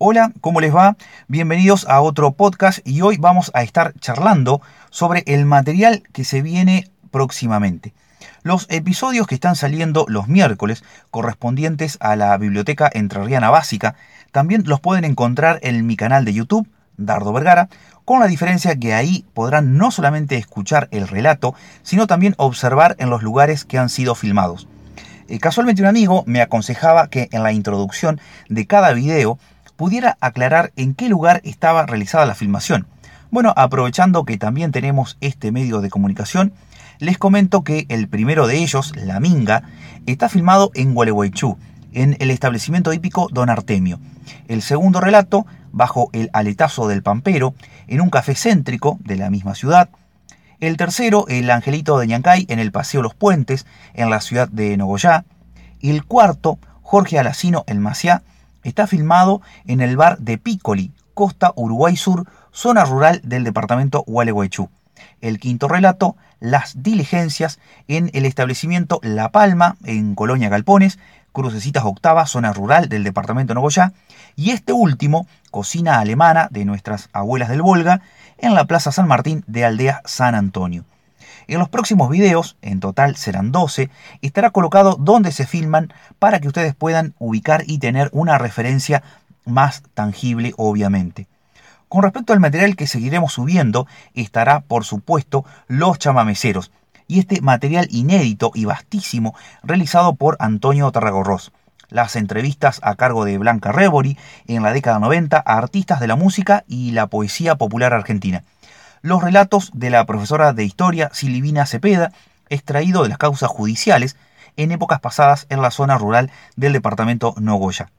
Hola, ¿cómo les va? Bienvenidos a otro podcast y hoy vamos a estar charlando sobre el material que se viene próximamente. Los episodios que están saliendo los miércoles, correspondientes a la Biblioteca Entrerriana Básica, también los pueden encontrar en mi canal de YouTube, Dardo Vergara, con la diferencia que ahí podrán no solamente escuchar el relato, sino también observar en los lugares que han sido filmados. Eh, casualmente un amigo me aconsejaba que en la introducción de cada video pudiera aclarar en qué lugar estaba realizada la filmación. Bueno, aprovechando que también tenemos este medio de comunicación, les comento que el primero de ellos, La Minga, está filmado en Gualeguaychú, en el establecimiento hípico Don Artemio. El segundo relato, bajo el aletazo del Pampero, en un café céntrico de la misma ciudad. El tercero, El Angelito de Ñancay, en el Paseo Los Puentes, en la ciudad de Nogoyá. Y el cuarto, Jorge Alacino, El Maciá, Está filmado en el bar de Piccoli, costa Uruguay Sur, zona rural del departamento Gualeguaychú. El quinto relato, Las diligencias, en el establecimiento La Palma, en Colonia Galpones, Crucecitas Octava, zona rural del departamento Nogoyá. Y este último, Cocina Alemana de nuestras abuelas del Volga, en la Plaza San Martín de Aldea San Antonio. En los próximos videos, en total serán 12, estará colocado donde se filman para que ustedes puedan ubicar y tener una referencia más tangible, obviamente. Con respecto al material que seguiremos subiendo, estará, por supuesto, los chamameceros, y este material inédito y vastísimo realizado por Antonio Tarragorros. Las entrevistas a cargo de Blanca Rebori en la década 90 a artistas de la música y la poesía popular argentina los relatos de la profesora de historia Silvina Cepeda, extraído de las causas judiciales en épocas pasadas en la zona rural del departamento Nogoya.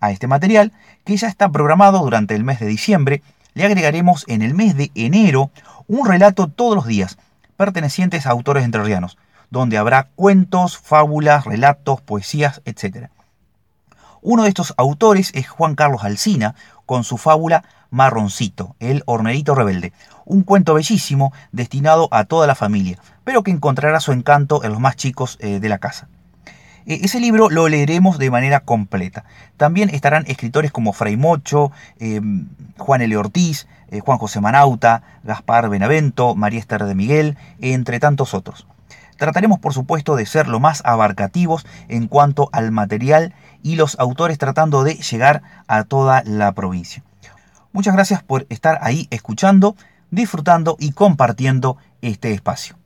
A este material, que ya está programado durante el mes de diciembre, le agregaremos en el mes de enero un relato todos los días, pertenecientes a autores entrerrianos, donde habrá cuentos, fábulas, relatos, poesías, etc. Uno de estos autores es Juan Carlos Alsina, con su fábula Marroncito, el hornerito rebelde, un cuento bellísimo destinado a toda la familia, pero que encontrará su encanto en los más chicos eh, de la casa. E, ese libro lo leeremos de manera completa. También estarán escritores como Fray Mocho, em, Juan L. Ortiz, eh, Juan José Manauta, Gaspar Benavento, María Esther de Miguel, entre tantos otros. Trataremos, por supuesto, de ser lo más abarcativos en cuanto al material y los autores tratando de llegar a toda la provincia. Muchas gracias por estar ahí escuchando disfrutando y compartiendo este espacio.